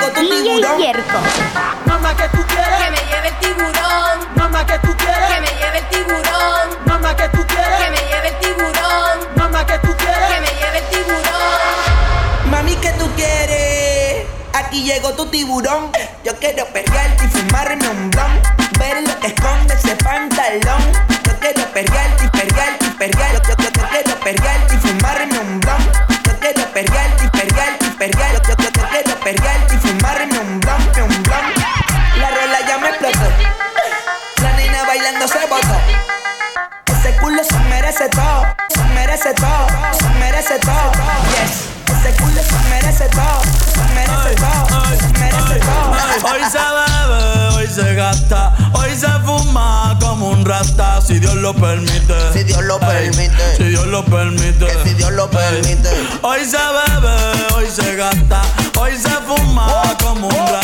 llegó tu DJ tiburón. Mamá que tú quieres que me lleve el tiburón. Mamá que tú quieres que me lleve el tiburón. Mamá que tú quieres que me lleve el tiburón. Mamá que tú quieres que me lleve el tiburón. Mami que tú quieres. Aquí llegó tu tiburón. Yo quiero perrearte y fumarme un blon. Ver lo que esconde ese pantalón permite. Que si Dios lo permite. Hoy se bebe, hoy se gasta, hoy se fuma oh, como un oh.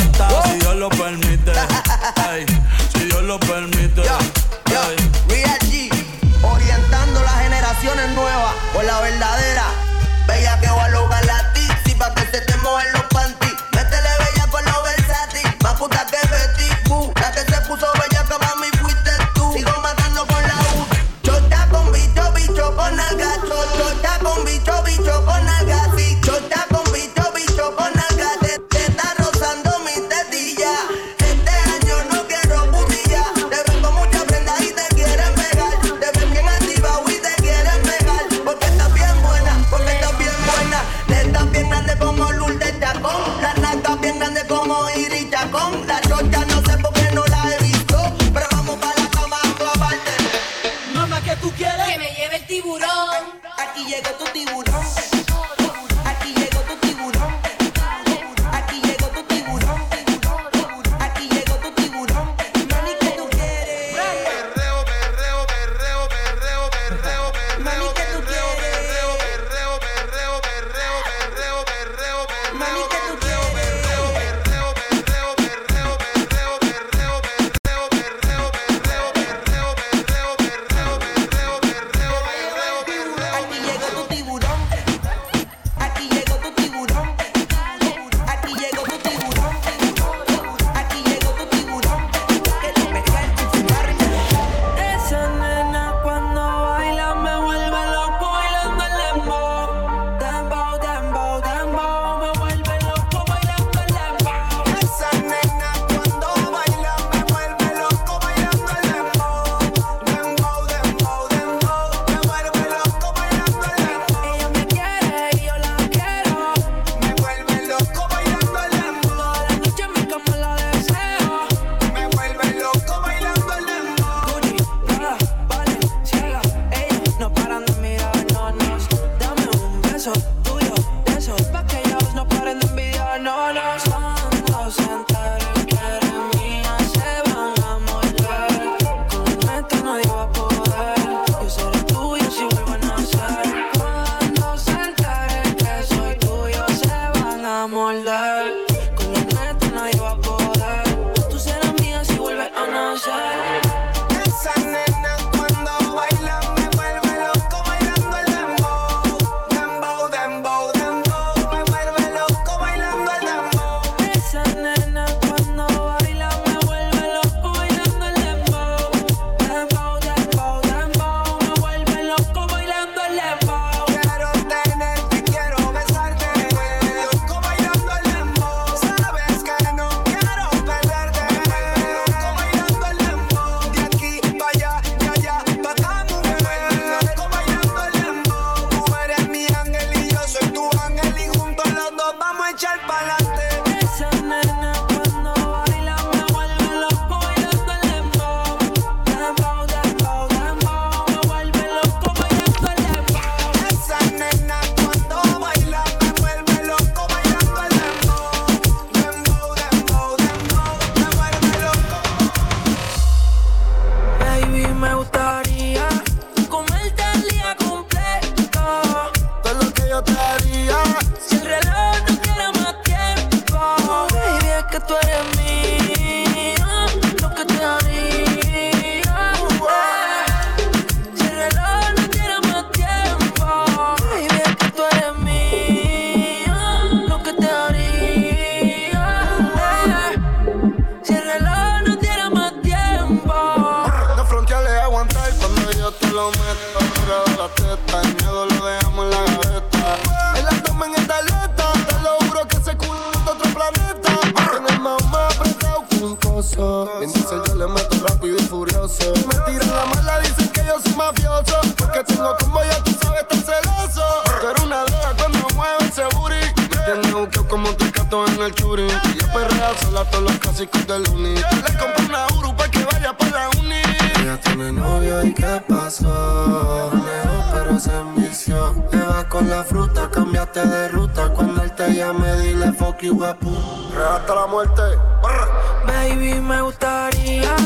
Rocky Hasta la muerte. Brr. Baby, me gustaría.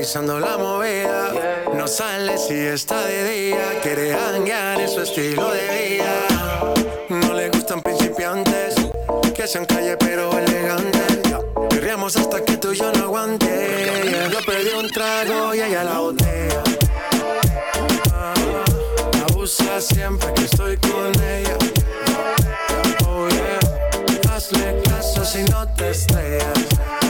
analizando la movida. No sale si está de día, quiere hanguear en su estilo de vida. No le gustan principiantes, que sean calle pero elegantes. Querríamos hasta que tú y yo no aguante. Yo pedí un trago y ella la botea. Ah, abusa siempre que estoy con ella. Oh yeah, hazle caso si no te estrellas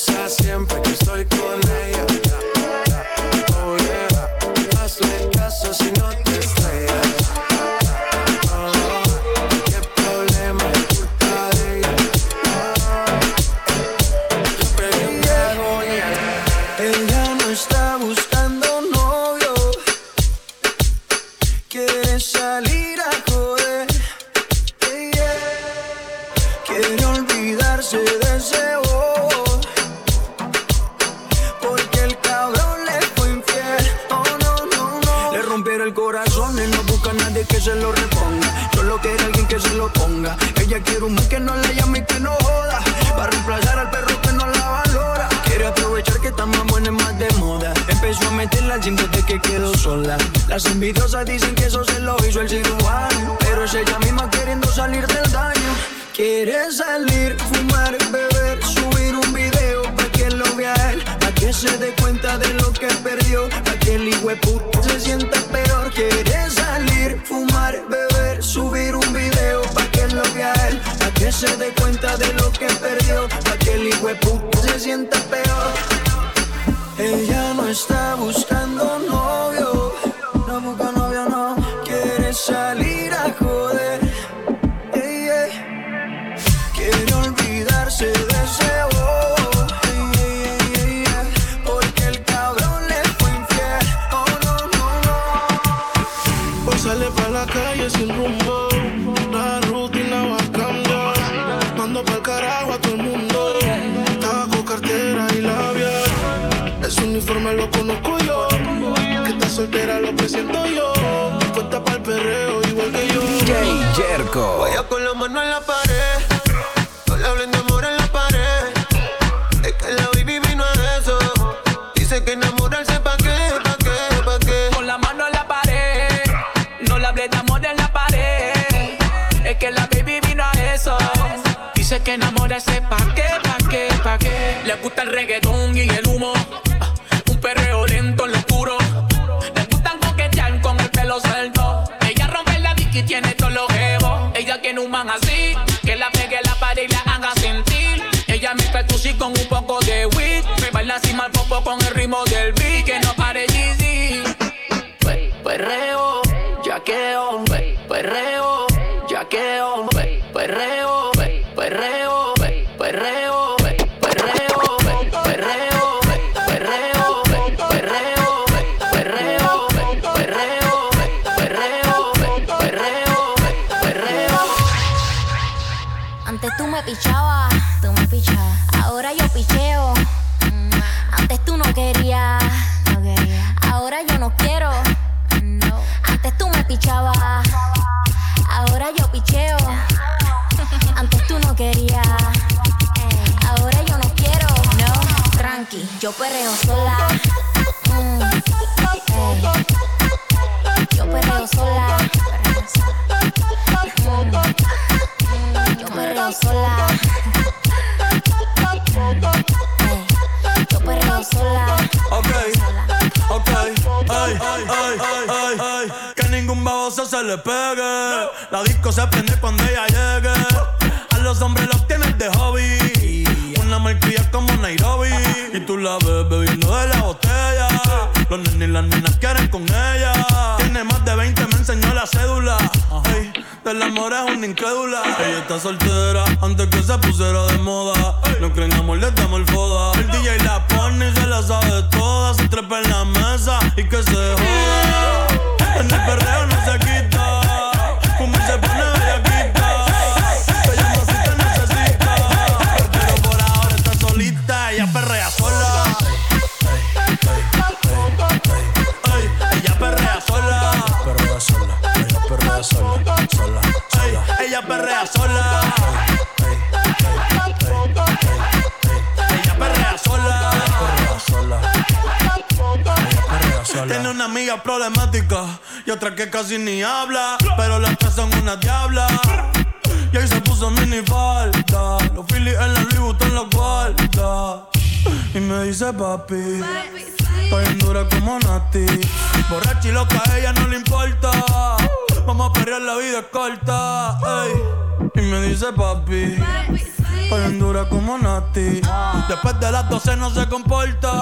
siempre que estoy con ella. Desde que quedó sola. Las envidiosas dicen que eso se lo hizo el cirujano. Pero es ella misma queriendo salir del daño. Quiere salir, fumar, beber, subir un video para que lo vea él, para que se dé cuenta de lo que perdió, para que el hijo se sienta peor. Quiere salir, fumar, beber, subir un video para que lo vea él, para que se dé cuenta de lo que perdió, para que el hijo se sienta peor. Ella no está buscando presento yo. Puesta pa'l perreo igual que yo. Jerko. Vaya con la mano en la pared. No le hablen de amor en la pared. Es que la baby vino a eso. Dice que enamorarse pa' qué, pa' qué, pa' qué. Con la mano en la pared, no le hablé de amor en la pared. Es que la baby vino a eso. Dice que enamorarse pa' qué, pa' qué, pa' qué. Le gusta el reggaetón y el así, que la pegue la pared y la haga sentir. Ella me sí con un poco de weed. Me baila así mal popo con el ritmo del beat. Que no le pegue. La disco se prende cuando ella llegue. A los hombres los tienes de hobby. Una marquilla como Nairobi. Y tú la ves bebiendo de la botella. Los nenes y las nenas quieren con ella. Tiene más de 20, me enseñó la cédula. Ey, del amor es una incrédula. Ella está soltera antes que se pusiera de moda. No creen amor, le damos el foda. El DJ la pone y se la sabe toda. Se trepa en la mesa amiga problemática y otra que casi ni habla. Pero las tres son una diabla. Y ahí se puso mini falta. Los Phillies en la Louis Vuitton los guarda. Y me dice papi. Estoy en dura como Nati. Borracha y loca, a ella no le importa. Vamos a perrear, la vida es corta. ey. Y me dice papi. Estoy dura como Nati. Después de las 12 no se comporta.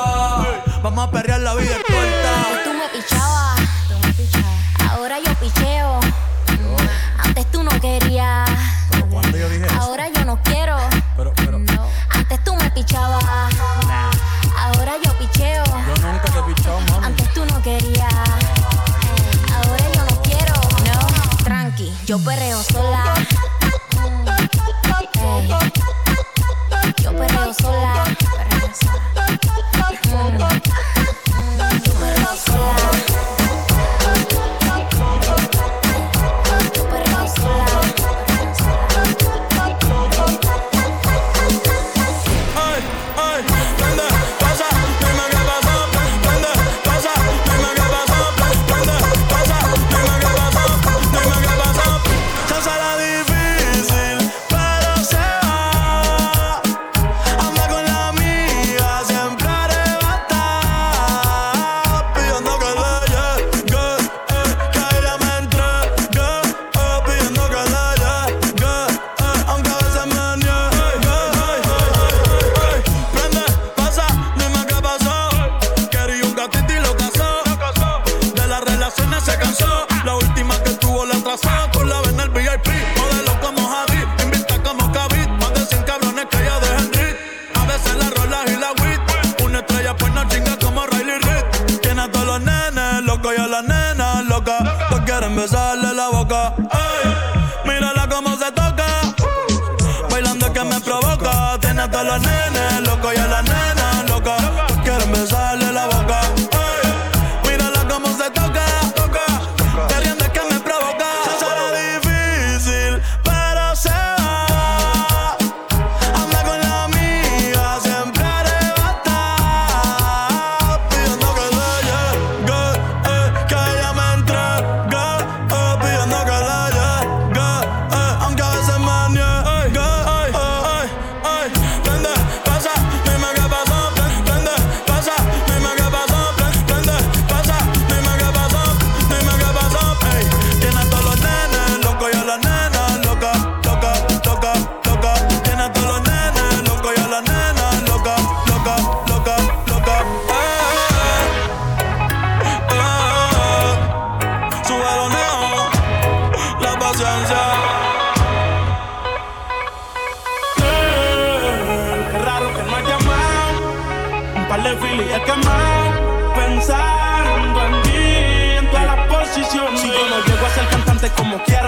Vamos a perrear, la vida es Antes corta. tú me pichabas, tú me pichabas. Ahora yo picheo. Mm, Antes tú no querías. Cuando yo dije eso, Ahora yo no quiero. pero, pero, Antes tú me pichabas. Ahora yo picheo. yo nunca te he pichado, mami. Antes tú no querías. Ahora yo no quiero. No, tranqui, yo perreo.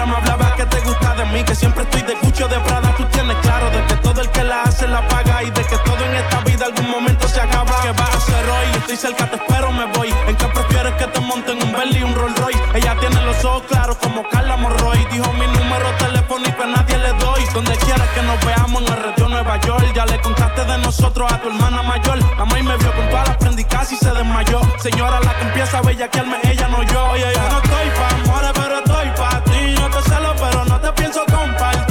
Me hablaba que te gusta de mí. Que siempre estoy de Gucci o de Prada. Tú tienes claro de que todo el que la hace la paga. Y de que todo en esta vida algún momento se acaba. ¿Qué vas a hacer hoy? Estoy cerca, te espero, me voy. ¿En qué prefieres que te monten un Bentley y un Rolls Royce? Ella tiene los ojos claros como Carla Morroy. Dijo mi número telefónico a nadie le doy. Donde quieras que nos veamos en el retiro Nueva. Ya le contaste de nosotros a tu hermana mayor. La maíz me vio con todas las prendicas y se desmayó. Señora, la que empieza a bellaquearme, ella no yo. Oye, yo no estoy pa' amores, pero estoy pa' ti. No te celo, pero no te pienso compartir.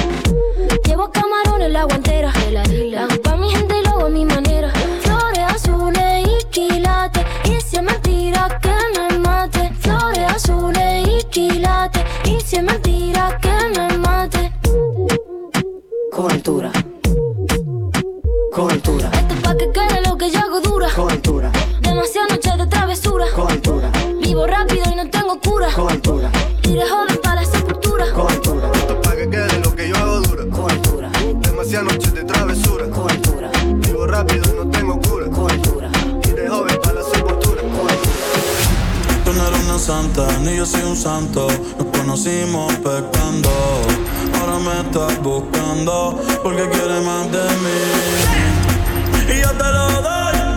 Llevo camarones en la guantera. La hago pa' mi gente y lo hago a mi manera. Flores azules y quilates. Y si es mentira que me mate. Flores azules y quilates. Y si es mentira que me mate. Con altura. Con altura. Esto es pa' que quede lo que yo hago dura. Con altura. Demasiadas noches de travesura. Con altura. Vivo rápido y no tengo cura. Con altura. De joven yo soy un santo. Nos conocimos pecando. Ahora me estás buscando porque quieres más de mí. Y yo te lo doy.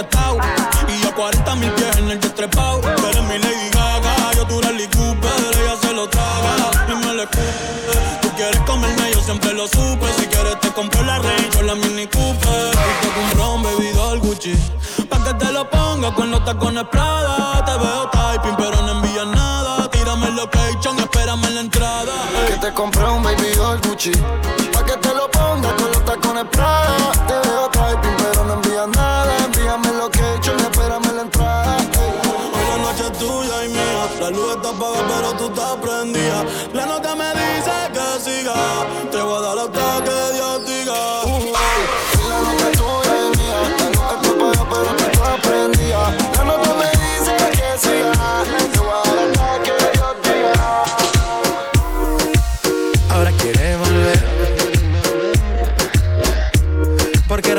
Y yo a 40 mil pies en el destrepado. Tú eres mi Lady Gaga, yo tu Rally Cooper. Ella se lo traga y me le escupe. Tú quieres comerme, yo siempre lo supe. Si quieres te compro la Range o la Mini Cooper. Y te compro un bebidor Gucci. Pa' que te lo ponga con los tacones Prada. Te veo typing, pero no envías nada. Tírame el location, espérame en la entrada. Que te compré un baby doll Gucci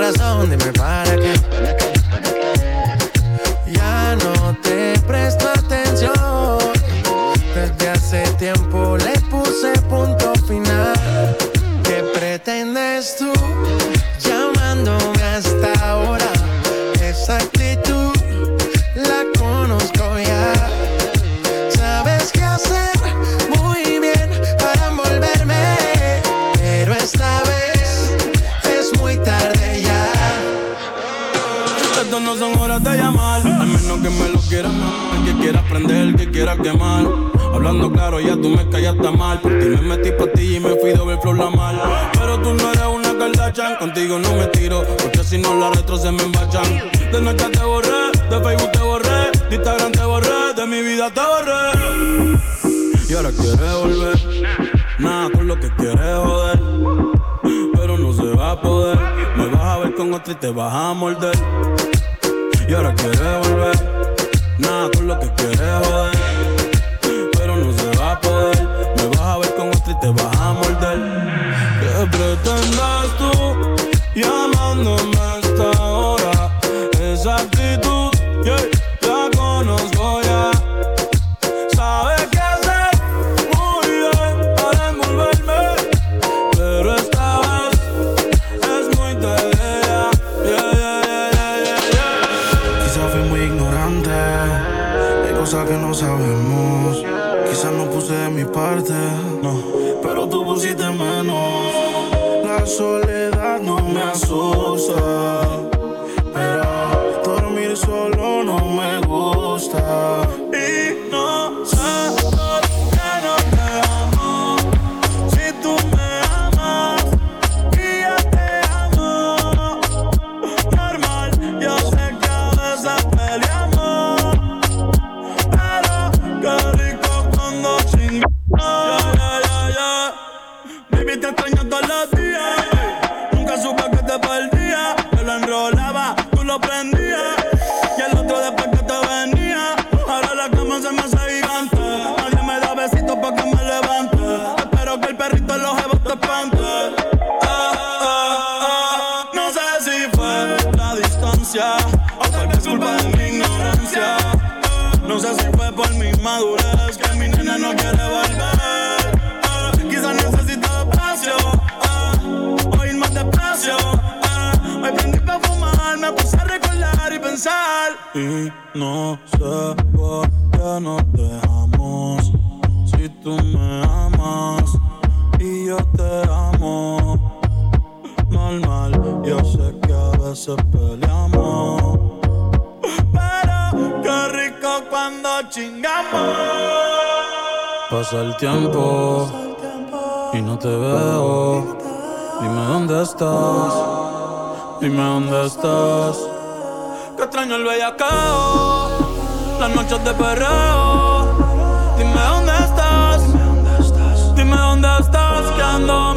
razón? Dime para qué. Hablando claro, ya tú me callaste mal. Por ti me metí pa' ti y me fui doble flor la mal. Pero tú no eres una Kardashian, contigo no me tiro, porque si no la retro se me embachan. De noche te borré, de Facebook te borré, de Instagram te borré, de mi vida te borré. Y ahora quieres volver, nada con lo que quieres joder. Pero no se va a poder, me vas a ver con otra y te vas a morder. Y ahora quieres volver, nada con lo que quieres joder. Te vas a morder. ¿Qué pretendes tú Y no sé por qué no te dejamos. Si tú me amas y yo te amo. Normal, yo sé que a veces peleamos. Pero qué rico cuando chingamos. Pasa el tiempo y no te veo. Dime dónde estás. Dime dónde estás. Extraño el bellacao. Las noches de perreo. Dime dónde estás. Dime dónde estás. Que ando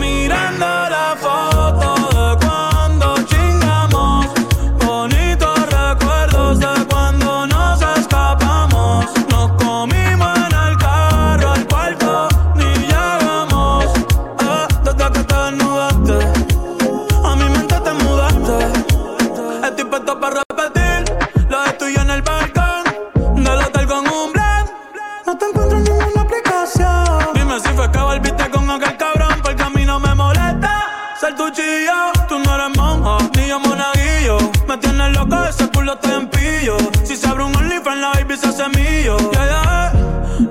ser tu. Tú no eres monja, ni yo monaguillo. Me tienes loco, ese culo te empillo. Si se abre un OnlyFans, la baby se hace mío. Y ella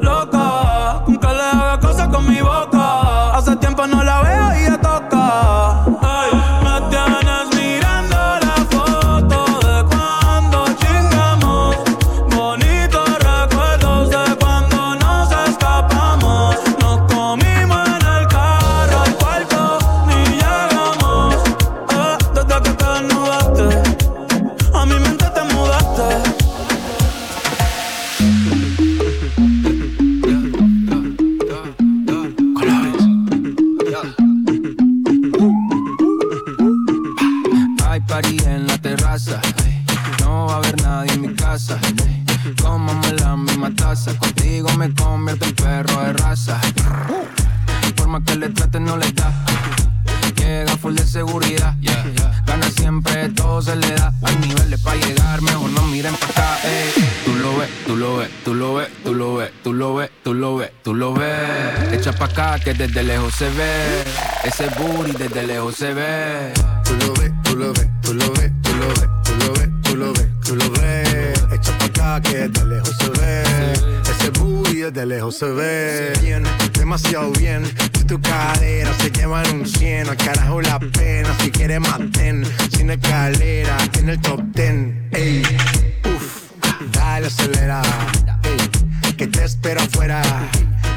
loca, con que le haga cosas con mi boca. Hace tiempo no la veo lejos se ve. Ese booty desde lejos se ve. Tú lo ves, tú lo ves, tú lo ves, tú lo ves, tú lo ves, tú lo ves, tú lo ves. Echa pa' acá que de lejos se ve. Ese booty desde lejos se ve. Bien, demasiado bien. Si tu cadera se llevan un 100, al carajo la pena. Si quieres mantén, sin escalera, en el top 10. Ey, uff, dale acelera. Ey, que te espero afuera.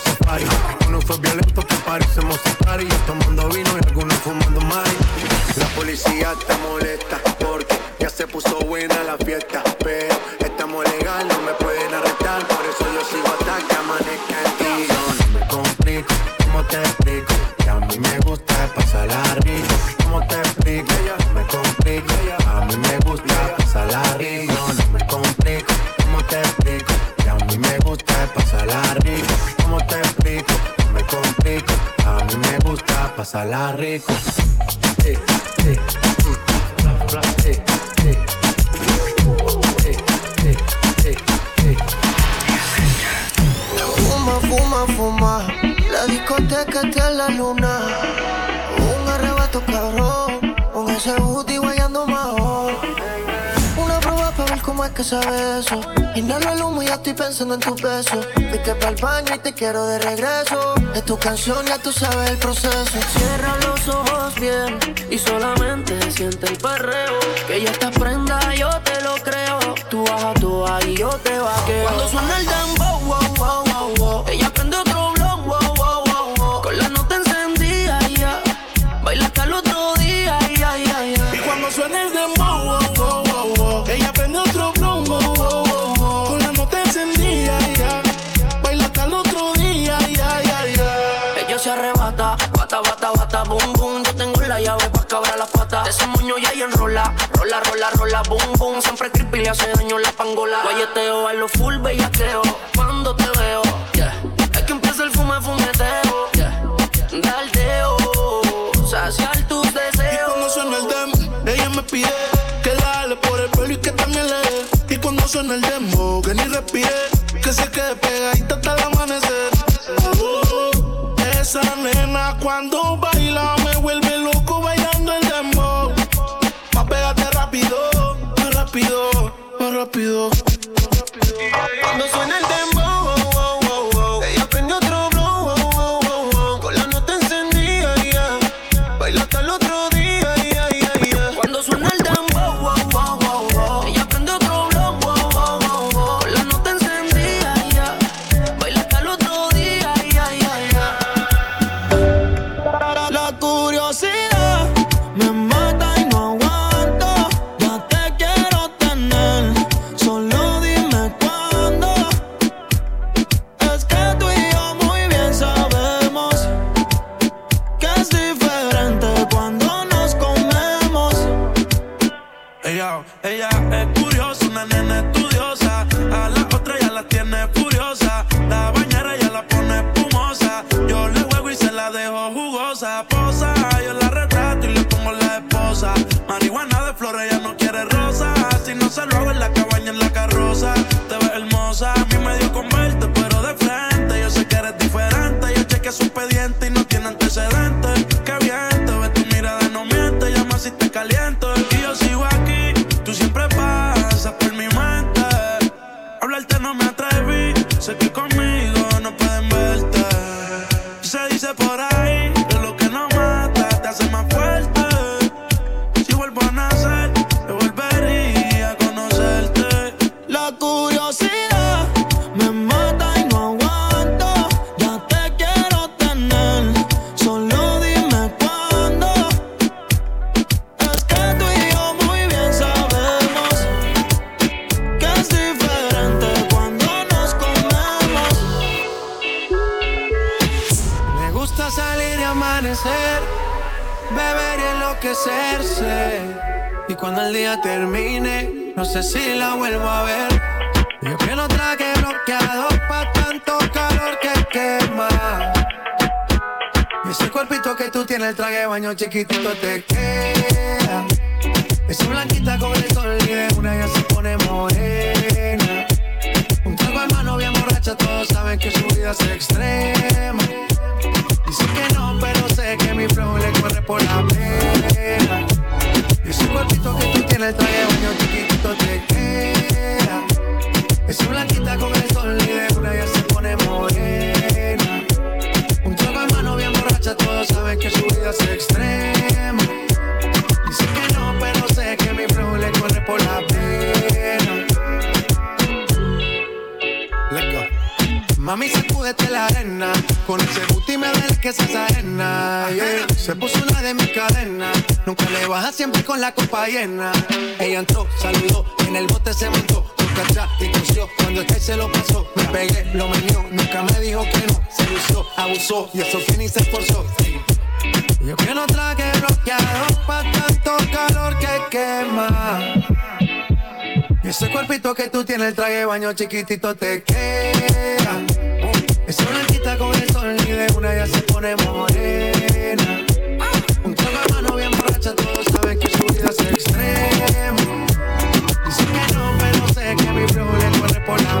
modo safari. Uno fue violento que parecemos. Yo tomando vino y algunos fumando más. La policía te molesta porque ya se puso buena la fiesta. Pasarla rico. Fuma, fuma, fuma. La discoteca está en la luna. Un arrebato cabrón. Con ese booty guayando mejor. Una prueba para ver cómo es que sabe eso. Inhalo el humo y ya estoy pensando en tus besos. Viste para el baño y te quiero de regreso. Es tu canción, ya tú sabes el proceso. Cierra los ojos bien y solamente siente el perreo. Que ya estás prenda, yo te lo creo. Tú baja, tú bajas y yo te vaqueo. Cuando suena el dembow, ese moño ya y enrola, rola, rola, rola, boom, boom. Siempre creepy le hace daño la pangola. Guayeteo a lo full bellaqueo. Cuando te veo, yeah. Es que empieza el fume, fumeteo, yeah. Daldeo, saciar tus Y deseos. cuando suena el dem, ella me pide que dale por el pelo y que también le dé. Y cuando suena el demo, que ni respire, que se quede pegadita yo la retrato y le pongo la esposa. Marihuana de flores, ella no quiere rosa. Si no se lo hago en la cabaña, en la carroza. Te ves hermosa, a mí me dio con pero de frente. Yo sé que eres diferente. Yo chequeé su expediente y no tiene antecedentes. chiquitito te. Esa blanquita con el sol y de una ya se pone morena. Un trago en mano bien borracha, todos saben que su vida es extrema. Dicen que no, pero sé que mi flow le corre por la la copa llena. Ella entró, saludó, en el bote se montó, nunca atrás y coció. Cuando el este se lo pasó, me pegué, lo menió, nunca me dijo que no. Se lució, abusó, y eso que ni se esforzó. Yo que no traje bloqueador pa' tanto calor que quema. Y ese cuerpito que tú tienes, el traje de baño chiquitito te queda. Es una con el sol y de una ya se pone morena. vida es extremo. Dicen que no, pero sé que mi flow le corre por la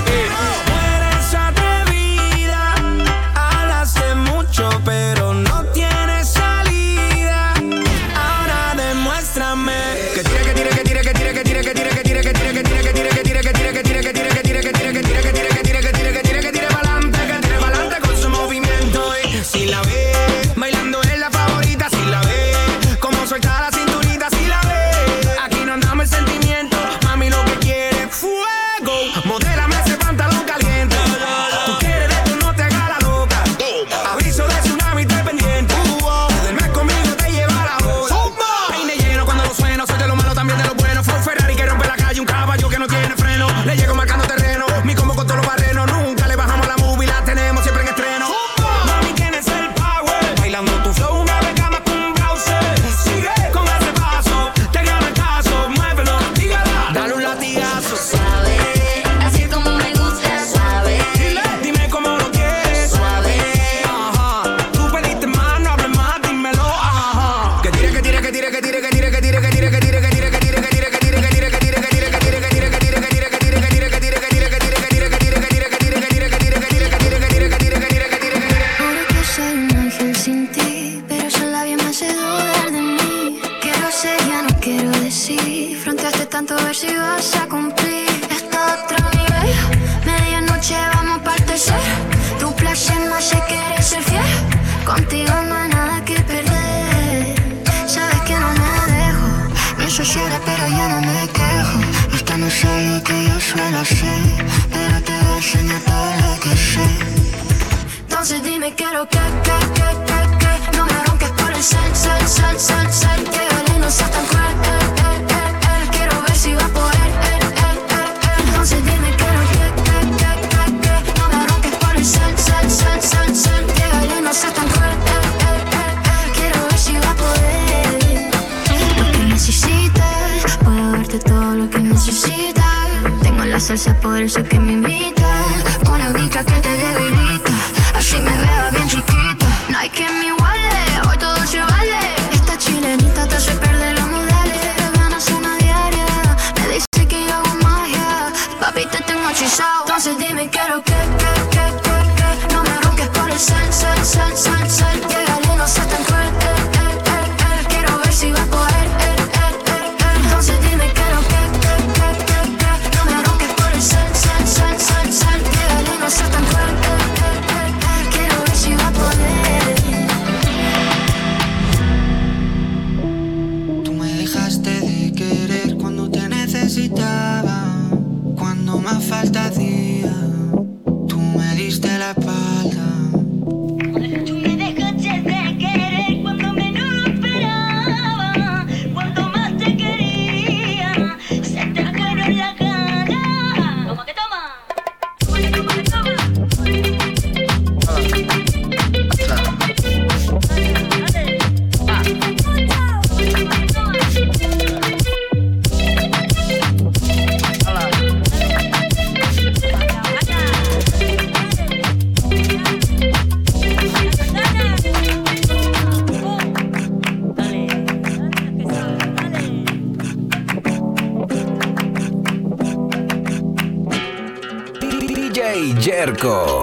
tengo. Entonces dime, quiero que, que, que, que, que. No me arranques por el sol, sol, sol, sol, sol. Llega el no se tan cruel, eh, eh, eh, eh, Quiero ver si va a poder. 5.